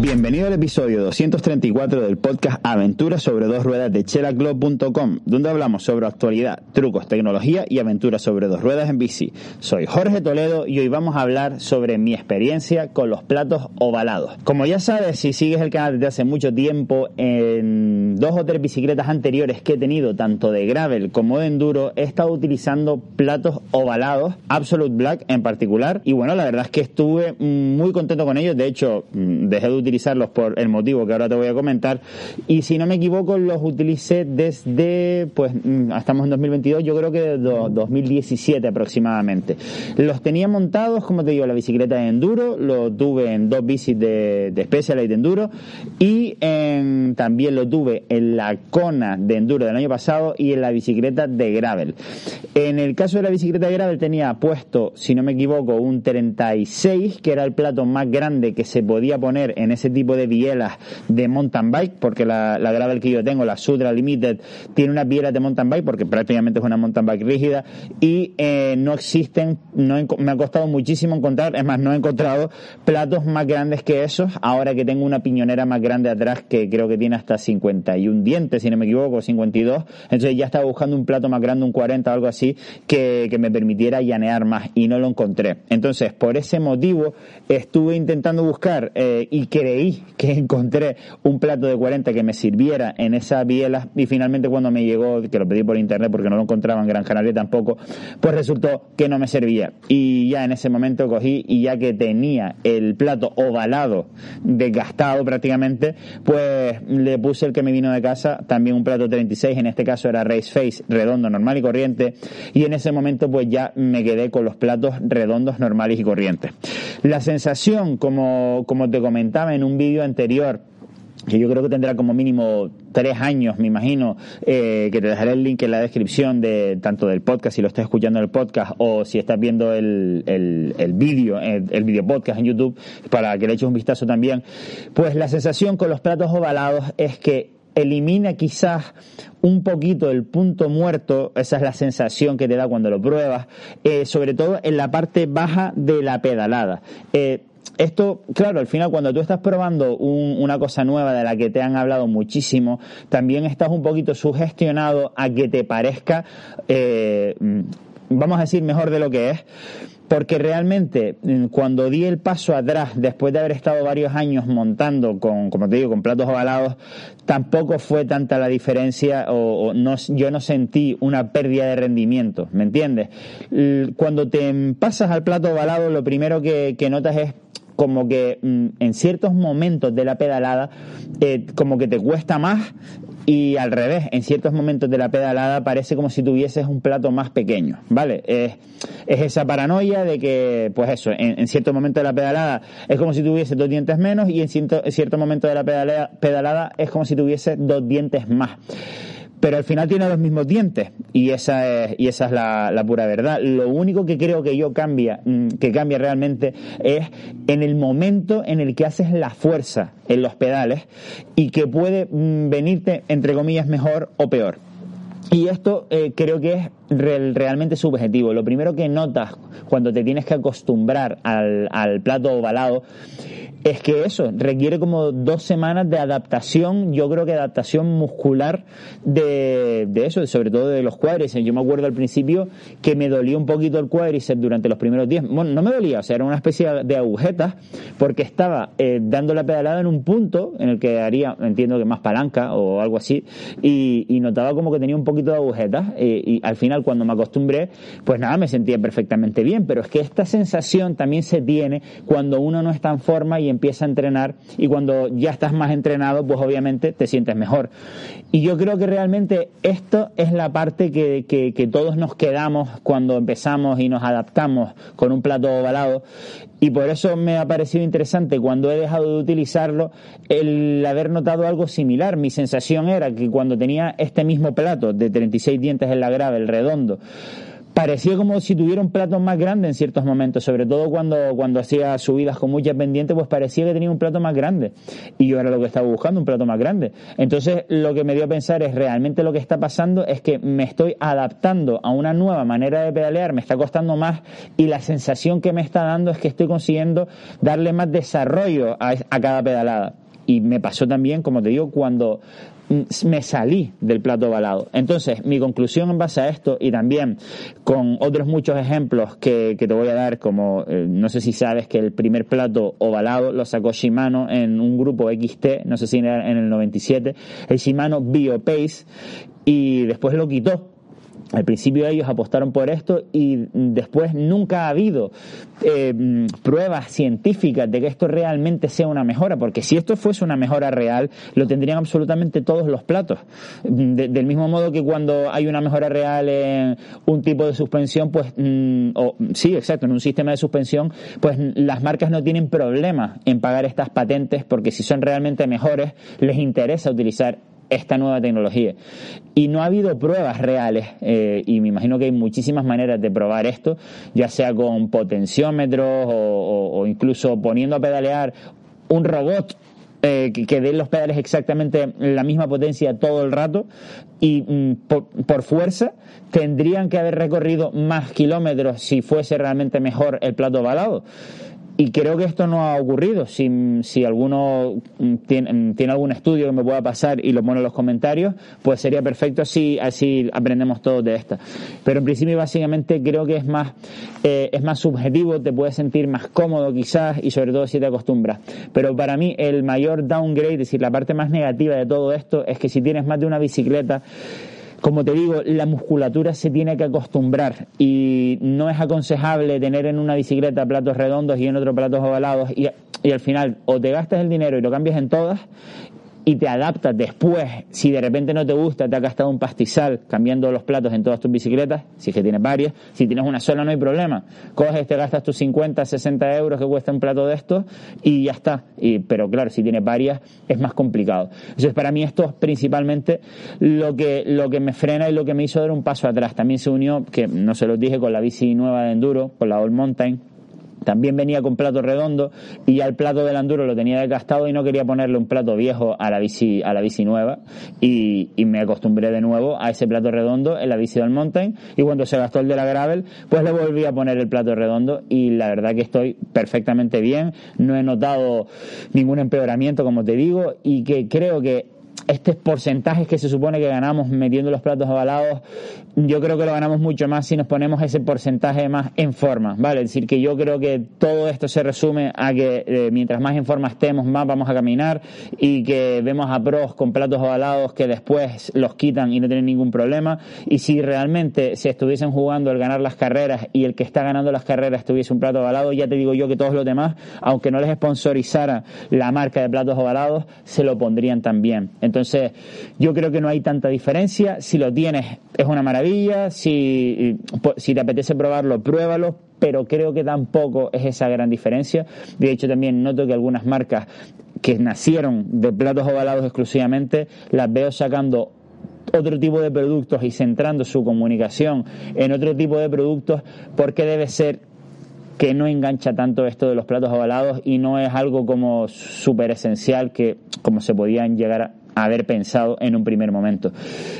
Bienvenido al episodio 234 del podcast Aventuras sobre dos ruedas de chelaclub.com, donde hablamos sobre actualidad, trucos, tecnología y aventuras sobre dos ruedas en bici. Soy Jorge Toledo y hoy vamos a hablar sobre mi experiencia con los platos ovalados. Como ya sabes, si sigues el canal desde hace mucho tiempo, en dos o tres bicicletas anteriores que he tenido, tanto de gravel como de enduro, he estado utilizando platos ovalados, Absolute Black en particular, y bueno, la verdad es que estuve muy contento con ellos, de hecho, dejé de utilizarlos por el motivo que ahora te voy a comentar. Y si no me equivoco, los utilicé desde, pues, mm, estamos en 2022, yo creo que desde 2017 aproximadamente. Los tenía montados, como te digo, la bicicleta de enduro, lo tuve en dos bicis de, de Specialized Enduro y en, también lo tuve en la Kona de enduro del año pasado y en la bicicleta de gravel. En el caso de la bicicleta de gravel tenía puesto, si no me equivoco, un 36, que era el plato más grande que se podía poner en ese tipo de bielas de mountain bike, porque la, la gravel que yo tengo, la Sudra Limited, tiene una bielas de mountain bike, porque prácticamente es una mountain bike rígida, y eh, no existen, no me ha costado muchísimo encontrar, es más, no he encontrado platos más grandes que esos, ahora que tengo una piñonera más grande atrás que creo que tiene hasta 51 dientes, si no me equivoco, 52, entonces ya estaba buscando un plato más grande, un 40 o algo así, que, que me permitiera llanear más, y no lo encontré. Entonces, por ese motivo, estuve intentando buscar eh, y creí que encontré un plato de 40 que me sirviera en esa biela y finalmente cuando me llegó, que lo pedí por internet porque no lo encontraba en Gran Canaria tampoco, pues resultó que no me servía. Y ya en ese momento cogí y ya que tenía el plato ovalado, desgastado prácticamente, pues le puse el que me vino de casa, también un plato 36, en este caso era Race Face, redondo, normal y corriente, y en ese momento pues ya me quedé con los platos redondos, normales y corrientes. La sensación, como, como te comentaba, en un vídeo anterior que yo creo que tendrá como mínimo tres años, me imagino, eh, que te dejaré el link en la descripción de tanto del podcast si lo estás escuchando en el podcast o si estás viendo el, el, el vídeo, el, video podcast en YouTube, para que le eches un vistazo también. Pues la sensación con los platos ovalados es que elimina quizás un poquito el punto muerto, esa es la sensación que te da cuando lo pruebas, eh, sobre todo en la parte baja de la pedalada. Eh, esto, claro, al final cuando tú estás probando un, una cosa nueva de la que te han hablado muchísimo, también estás un poquito sugestionado a que te parezca, eh, vamos a decir, mejor de lo que es porque realmente cuando di el paso atrás, después de haber estado varios años montando con, como te digo, con platos ovalados, tampoco fue tanta la diferencia o, no, yo no sentí una pérdida de rendimiento, ¿me entiendes? Cuando te pasas al plato ovalado, lo primero que notas es como que mm, en ciertos momentos de la pedalada eh, como que te cuesta más y al revés, en ciertos momentos de la pedalada parece como si tuvieses un plato más pequeño, ¿vale? Es, es esa paranoia de que, pues eso, en, en ciertos momentos de la pedalada es como si tuviese dos dientes menos y en cierto, en cierto momento de la pedalada es como si tuviese dos dientes más pero al final tiene los mismos dientes y esa es, y esa es la, la, pura verdad. Lo único que creo que yo cambia, mm, que cambia realmente es en el momento en el que haces la fuerza en los pedales y que puede mm, venirte, entre comillas, mejor o peor. Y esto eh, creo que es real, realmente subjetivo. Lo primero que notas cuando te tienes que acostumbrar al, al plato ovalado es que eso requiere como dos semanas de adaptación, yo creo que adaptación muscular de, de eso, sobre todo de los cuádriceps. Yo me acuerdo al principio que me dolía un poquito el cuádriceps durante los primeros días. Bueno, no me dolía, o sea, era una especie de agujetas porque estaba eh, dando la pedalada en un punto en el que haría, entiendo que más palanca o algo así, y, y notaba como que tenía un poquito poquito de agujetas y al final cuando me acostumbré, pues nada, me sentía perfectamente bien, pero es que esta sensación también se tiene cuando uno no está en forma y empieza a entrenar y cuando ya estás más entrenado, pues obviamente te sientes mejor. Y yo creo que realmente esto es la parte que, que, todos nos quedamos cuando empezamos y nos adaptamos con un plato ovalado y por eso me ha parecido interesante cuando he dejado de utilizarlo el haber notado algo similar. Mi sensación era que cuando tenía este mismo plato de 36 dientes en la grave, el redondo, parecía como si tuviera un plato más grande en ciertos momentos, sobre todo cuando, cuando hacía subidas con muchas pendientes, pues parecía que tenía un plato más grande. Y yo era lo que estaba buscando, un plato más grande. Entonces, lo que me dio a pensar es realmente lo que está pasando es que me estoy adaptando a una nueva manera de pedalear, me está costando más y la sensación que me está dando es que estoy consiguiendo darle más desarrollo a, a cada pedalada. Y me pasó también, como te digo, cuando me salí del plato ovalado. Entonces, mi conclusión en base a esto y también con otros muchos ejemplos que, te voy a dar, como eh, no sé si sabes que el primer plato ovalado lo sacó Shimano en un grupo XT, no sé si era en el 97, el Shimano BioPace, y después lo quitó al principio ellos apostaron por esto y después nunca ha habido eh, pruebas científicas de que esto realmente sea una mejora, porque si esto fuese una mejora real, lo tendrían absolutamente todos los platos. del mismo modo que cuando hay una mejora real en un tipo de suspensión, pues, mm, o, sí, exacto, en un sistema de suspensión, pues las marcas no tienen problema en pagar estas patentes porque si son realmente mejores, les interesa utilizar esta nueva tecnología. Y no ha habido pruebas reales, eh, y me imagino que hay muchísimas maneras de probar esto, ya sea con potenciómetros o, incluso poniendo a pedalear un robot eh, que, dé los pedales exactamente la misma potencia todo el rato y mm, por, fuerza tendrían que haber recorrido más kilómetros si fuese realmente mejor el plato balado. Y creo que esto no ha ocurrido. Si, si alguno tiene, tiene, algún estudio que me pueda pasar y lo pone en los comentarios, pues sería perfecto así, así aprendemos todos de esta. Pero en principio básicamente creo que es más, eh, es más subjetivo, te puedes sentir más cómodo quizás y sobre todo si te acostumbras. Pero para mí el mayor downgrade, es decir, la parte más negativa de todo esto es que si tienes más de una bicicleta, como te digo, la musculatura se tiene que acostumbrar y no es aconsejable tener en una bicicleta platos redondos y en otro platos ovalados y, y al final o te gastas el dinero y lo cambias en todas y te adaptas después, si de repente no te gusta, te ha gastado un pastizal cambiando los platos en todas tus bicicletas, si es que tienes varias, si tienes una sola no hay problema, coges, te gastas tus 50, 60 euros que cuesta un plato de estos y ya está, y, pero claro, si tienes varias es más complicado. Entonces para mí esto es principalmente lo que, lo que me frena y lo que me hizo dar un paso atrás. También se unió, que no se los dije, con la bici nueva de enduro, con la All Mountain, también venía con plato redondo y ya el plato del Enduro lo tenía desgastado y no quería ponerle un plato viejo a la bici, a la bici nueva. Y, me acostumbré de nuevo a ese plato redondo en la bici del mountain. Y cuando se gastó el de la gravel pues le volví a poner el plato redondo y la verdad que estoy perfectamente bien, no he notado ningún empeoramiento como te digo y que creo que este porcentaje que se supone que ganamos metiendo los platos ovalados, yo creo que lo ganamos mucho más si nos ponemos ese porcentaje más en forma, ¿vale? Es decir, que yo creo que todo esto se resume a que eh, mientras más en forma estemos, más vamos a caminar y que vemos a pros con platos ovalados que después los quitan y no tienen ningún problema. Y si realmente se estuviesen jugando el ganar las carreras y el que está ganando las carreras tuviese un plato ovalado, ya te digo yo que todos los demás, aunque no les sponsorizara la marca de platos ovalados, se lo pondrían también. Entonces, yo creo que no hay tanta diferencia. Si lo tienes, es una maravilla. Si, si te apetece probarlo, pruébalo. Pero creo que tampoco es esa gran diferencia. De hecho, también noto que algunas marcas que nacieron de platos ovalados exclusivamente, las veo sacando otro tipo de productos y centrando su comunicación en otro tipo de productos porque debe ser que no engancha tanto esto de los platos ovalados y no es algo como súper esencial que como se podían llegar a haber pensado en un primer momento.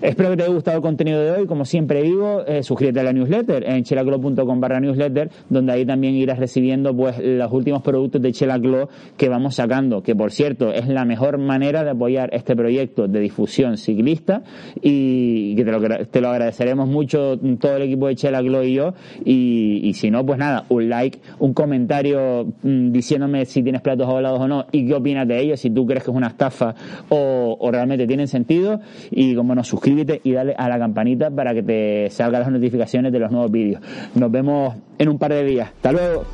Espero que te haya gustado el contenido de hoy. Como siempre digo, eh, suscríbete a la newsletter en chelaclo.com barra newsletter, donde ahí también irás recibiendo pues los últimos productos de Chelaclo que vamos sacando, que por cierto es la mejor manera de apoyar este proyecto de difusión ciclista y que te lo, te lo agradeceremos mucho todo el equipo de Chelaclo y yo. Y, y, si no, pues nada, un like, un comentario mm, diciéndome si tienes platos ovalados o no y qué opinas de ellos, si tú crees que es una estafa o o, realmente tienen sentido. Y como no, suscríbete y dale a la campanita para que te salgan las notificaciones de los nuevos vídeos. Nos vemos en un par de días. Hasta luego.